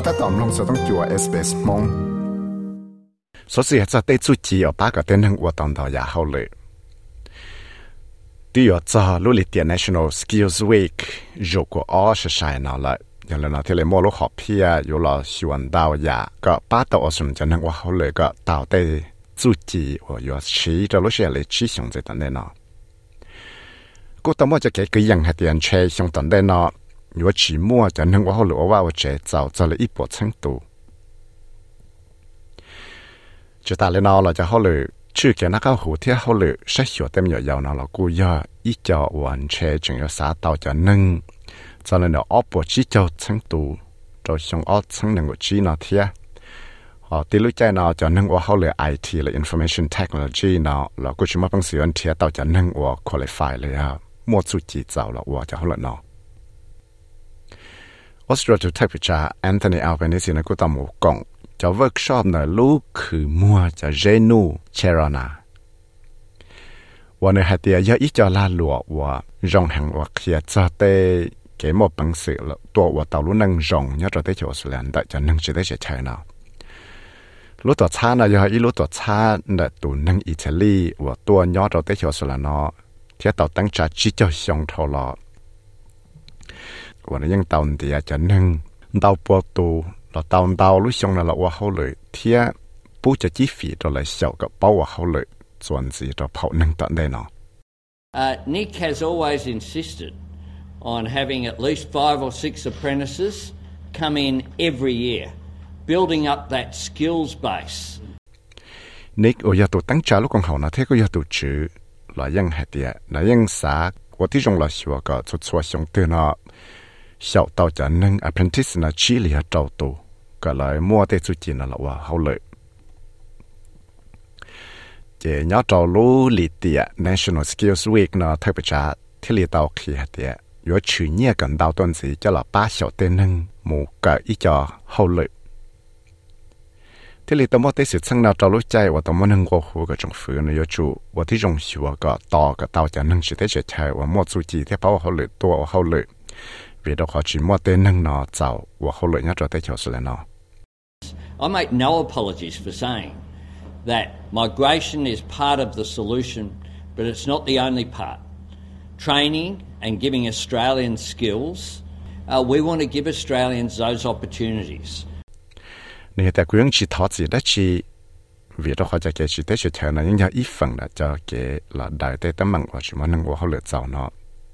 ก็ถ้าตอมลงจะต้องจัวเอสเปสมง所以จะได้จุจีอปากเต้นหัวตอนต่อยาเขาเลยที่อยู่จะลุลิเตีย National Skills Week อยู่ก็อ๋อใช่ใช่นั่นแหละอย่างเราที่เลยมัวลูกหอบเพียอยู่เราชวนดาวยาก็ป้าตัวอสมจะนั่งว่าเขาเลยก็ดาวได้จุจีว่าอยู่ชีจะรู้เสียเลยชี้ส่งใจตอนเนาะกูต้องว่าจะเกิดกี่ยังให้เตียนเชยส่งตอนเนาะ อยู่ว่าฉีมั่วจะนึกว่าเ了าหรือว่าว่าเจ๋เจ้าจะเลยอีปวดช่างตัวจะตาเลนอเราจะเขาเลยชื่อแกนักเที่เขาเลยใช้หัวเต็มหยอยาวนะเรกย่อีจอวันเชจึงจะสาเตาจะนึ่งจะเลยเอ้อขึ้เจ้าช่างตัจะชงอ้อช่างหนึ่งขึ้นเทียอ๋อตีลูกใจนาจะนึ่งว่าเขไอทีเลย information technology นาเรากูชิมาปังสียนเทียเตาจะนึ่งว่า qualify เลยอะหมดสุจีจ้าเราว่าจะเเนาะ Australia Temperature Anthony Albanese นะกูตามหมูกงจะเวิร์กช็อปนะลูกคือมัวจะเจนูเชรอนาวันนี้เดียยอีจอลาหลวว่ารงแห่งวักเขียจะเตเกมบังสือตัวว่าเต่าลุนังรงเนี่ยจะได้จอสแลนแต่จะนังจะได้เฉยๆเนาะรู้ตัวชาเนาะยออีรู้ตัวชาเนี่ยตัวนังอิตาลีว่าตัวเนี่ยจะได้จอสแลนเนาะเที่ยวเต่าตั้งใจจีเจ้าชงทอลอ วันยังตาวตีอาจารย์นั่งดาวปัวตูเราตาวดาวลุชงเราว่าเขาเลยเทียปูจะจีฟีเราเลยเสียวกับเป้าว่าเขาเลยส่วนสีเราเผานั่งตันได้เนาะ Nick has always insisted on having at least five or six apprentices come in every year, building up that skills base. Nick อยากตัวตั้งใจลูกของเขานะเท่ก็อยากตัวชื่อเรายังเหตุเนี่ยเรายังสาว่าที่จงเราชัวก็ชุดชัวชงเตือนเนาะ 小到就能 apprentice 呢，去里找到，个来摸得自己呢了哇，好累。这鸟找路里的 National Skills Week 呢，特别查ที่里到去还的，有去年跟到段子，叫了八小的能，冇个一家好累。ที่里ตัวมอได้สืบซึ่งเราจะรู้ใจว่าตัวมันนึงว่าหัวกับจงฝืนในยจูว่าที่จงชัวก็ต่อกับเตาจะนึงสิได้เฉยใช่ว่ามอจูจีที่เพราะว่าเขาเลยตัวเขาเลย bị đâu khó chỉ mua nâng nó chào và không lợi nhất cho tới chỗ sự là nó. I make no apologies for saying that migration is part of the solution, but it's not the only part. Training and giving Australian skills, uh, we want to give Australians those opportunities. Nếu ta quyến chỉ thọ chỉ đó chỉ vì đó họ จะเกจิเตชุดเชนนะยังจะอีฝังนะจะเกละได้แต่ตั้งมังว่าชิมันนึงว่าเขาเหลือเจ้าเนาะ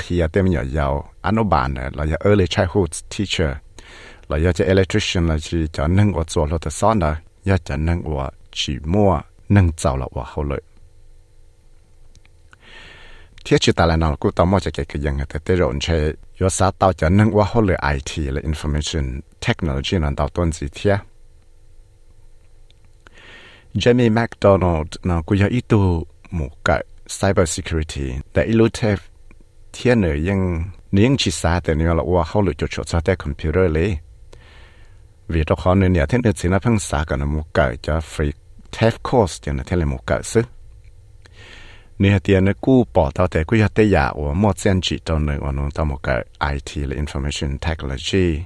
khi tem nhỏ giàu anh nó bàn là giờ early childhood teacher. Là giờ cho electrician là chỉ cho nâng ở chỗ là tự son đó giờ cho nâng ở chỉ mua, nâng giàu là ở hậu lợi. Thiết chỉ ta là nào cũng tạo mua cho cái cái dân người ta rồi chơi yo sa tạo cho nâng ở hậu lợi IT là information technology là tao tuân gì thiết Jamie McDonald nó cũng có ý tu một cái cyber cybersecurity để illustrate thiên nữa nhưng nếu chỉ xa thì nếu là qua hậu lựa chọn cho cái computer lấy vì đó khó nên nhà thiên nữa chỉ là phăng xa cả nó mua cỡ cho free test course cho nó thiên là mua cỡ sức nếu tiền nó cú bỏ tao thì cứ hết tay giả của một dân chỉ cho nó của nó tao một cái IT là information technology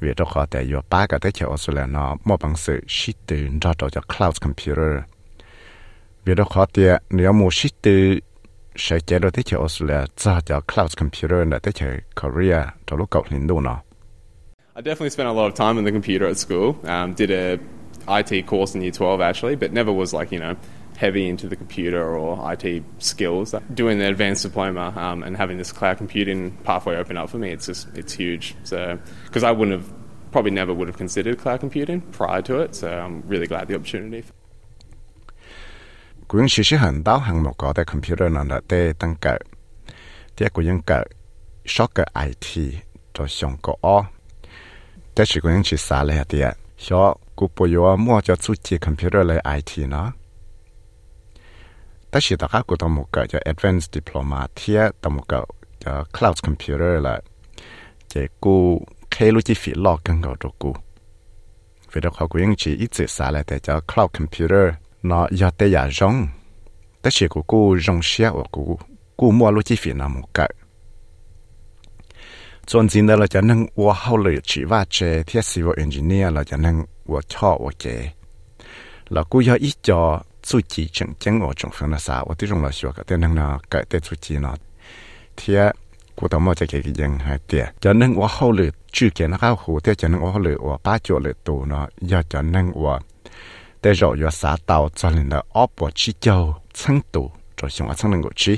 vì đó khó tại do ba cái tới chợ Australia nó một bằng sự chỉ từ cho cho cloud computer vì đó khó tiền nếu mua chỉ từ cloud computer. I definitely spent a lot of time in the computer at school. Um, did a IT course in year 12 actually, but never was like, you know, heavy into the computer or IT skills. Doing the advanced diploma um, and having this cloud computing pathway open up for me, it's just, it's huge. So, because I wouldn't have, probably never would have considered cloud computing prior to it. So I'm really glad the opportunity. กูยัง试试很多项目个的 computer 呢的的登个，第一个ยัง个 shock IT 就上个哦，但是กูยัง试啥咧啲啊？ cho cụ bồi yo mua cho chú chỉ computer lấy IT nó tất nhiên tất cả cụ tao một cái cho advanced diploma thiệt tao một cái cho cloud computer là chỉ cụ khi lúc chỉ phí lo cần gọi cho cụ vì đó họ cũng chỉ ít chỉ xả lại để cho cloud computer nó giờ tới giờ rong tất nhiên cụ cụ rong xe của cụ cụ mua lúc chỉ phí nó một cái 总之呢，了就能我后来去挖这贴 civil engineer 了就能我操我这，了古要一家自己正经我中分了啥，我对中了学个，但能呢改得自己呢，贴古到么这个人还点，就能我后来去给那个湖，但就能我后来我把脚来多呢，要就能我。แต่เราอยู่สาเตาจนเลยออบวชิเจ้าชั้งตูจะชงว่า ชั้งหนึ่งกุชี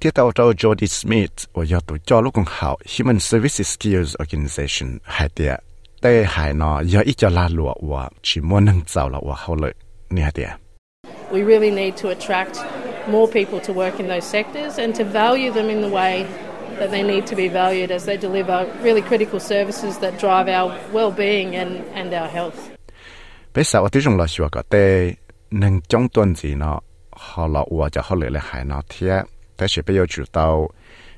Tiết tàu tàu Jody Smith và do tổ cho lúc còn hảo Human Services Skills Organization hai tiệt tê hai nó do ít cho la lụa và chỉ muốn nâng giàu là và hậu lợi nè hai tiệt. We really need to attract more people to work in those sectors and to value them in the way that they need to be valued as they deliver really critical services that drive our well-being and, and our health. Bây giờ tôi dùng là sửa cả tê nâng trong tuần gì nó họ là ủa cho họ lấy lại hải nó thế thế sẽ bây giờ chủ tàu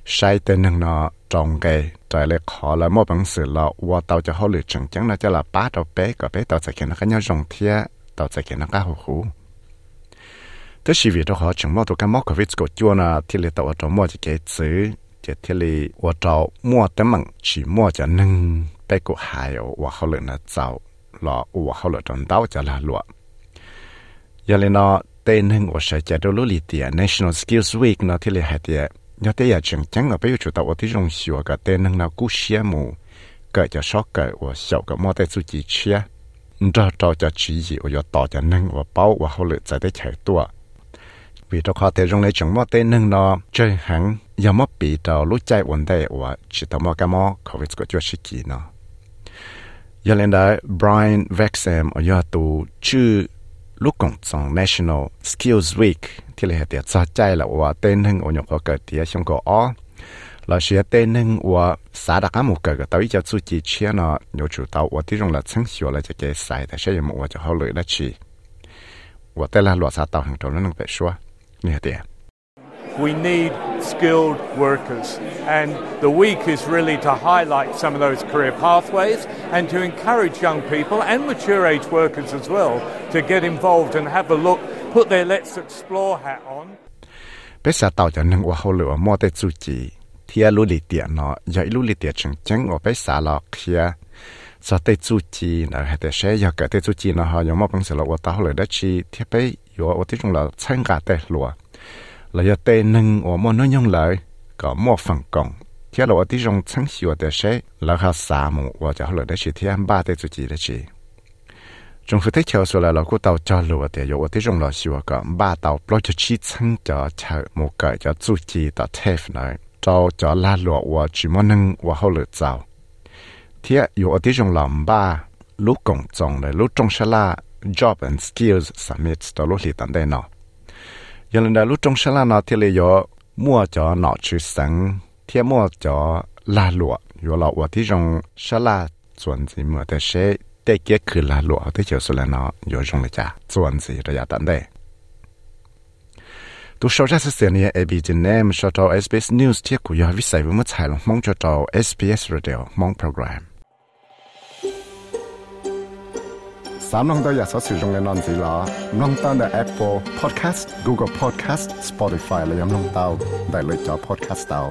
sai tên nâng nó trong cái trái lại họ là một bằng sự là ủa tàu cho họ lấy chẳng chẳng là cho là ba tàu bé cả bé tàu sẽ khiến nó cái nhau rồng thế tàu sẽ khiến nó cái hồ hú thế sự việc đó họ chẳng mong tụi cái móc cái vít của chua là thì lệ tàu ở trong mỏ chỉ cái chữ จะเทเลว่าเจ้ามั่วแต่มังฉีมั่วจะนึ่งไปกูหายว่าเขาเลยนะเจ้าหล่อว่าเขาเลยจนเต้าจะละหลวอย่าเลยเนาะเต้นหนึ่งว่าใช้จะดูลุลีเตีย National Skills Week เนาะที่เลยหายเตียยอดเตียจังจังเอาไปอยู่จุดตัวที่รงชัวกับเต้นหนึ่งเนาะกูเชียมูเกิดจะช็อกเกิดว่าเสียวกับมั่วแต่สุจิเชียเราเราจะชี้อยู่ว่าต่อจะนึ่งว่าเป้าว่าเขาเลยจะได้ใช้ตัว vì trong khó thể dùng lấy chẳng mô tê nâng nó chơi hẳn giờ mò bị tàu lũ chạy vấn đề và chỉ tàu mò cái mò covid có cho sĩ kỳ nó giờ lên đó Brian Vexham ở giờ tù chữ lúc cộng trong National Skills Week thì là để cho chạy là và tên hưng ở nhọc cái thì xong có ó là sẽ tên hưng và xã đặc cái một cái cái tới cho chú chỉ chia nó nhiều chủ tàu và tí trong là sáng sửa là cho cái saiแต่ใช่một cho họ lợi là chỉ và tên là luật xã tàu hàng trâu nó nâng phải xóa như thế We need skilled workers. And the week is really to highlight some of those career pathways and to encourage young people and mature age workers as well to get involved and have a look, put their Let's Explore hat on. Bây giờ tàu cho nâng qua hậu lửa mua tay chú chỉ, thì lũ lì tiện nó, giờ lũ lì tiện chẳng chẳng ở bây giờ là kia, sau tay chú chỉ là hay để sẽ giờ cái tay chú chỉ nó họ giống mà bằng sự là qua tàu lửa đó chỉ, thì bây giờ ở tí trong là 参加 tay lửa là do tê nâng ở mô nó nhông lợi. Có mô phần cộng. Thế là ở tí trong sáng xíu để sẽ là họ xả mù và cho họ lợi để chỉ thì anh ba tê tụi chị để chỉ trong phía thế theo số là là cô tàu cho lùa để có ở tí trong là xíu có ba tàu lo cho chi chẳng cho chờ một cái cho tụi chị tạo thép này cho cho la lùa và chỉ mô nâng và họ lợi giàu thế ở tí rong là ba. Lúc cộng trọng này lúc trong sẽ là job and skills summit đó lúc lì tận đây nào giờ lần đó lúc trong sáng là thì lấy yo mua cho nọ chữ sáng thì mua cho la lụa. Rồi là ở thì trong sáng là chuẩn gì mà để sẽ để cái cứ la lụa thì chỉ là nó yo trong là cha chuẩn gì rồi ya tận đây. Tu sau ra sẽ này AB SBS News thì cũng yo viết sai với mất sai lòng mong cho SBS Radio mong program. สามน้องตัวอยากสอสื่อตรงในนอนสีล้อน้องตั้งแต่ Apple Podcast Google Podcast Spotify และยังน้องเตวได้เลยจอ Podcast เตา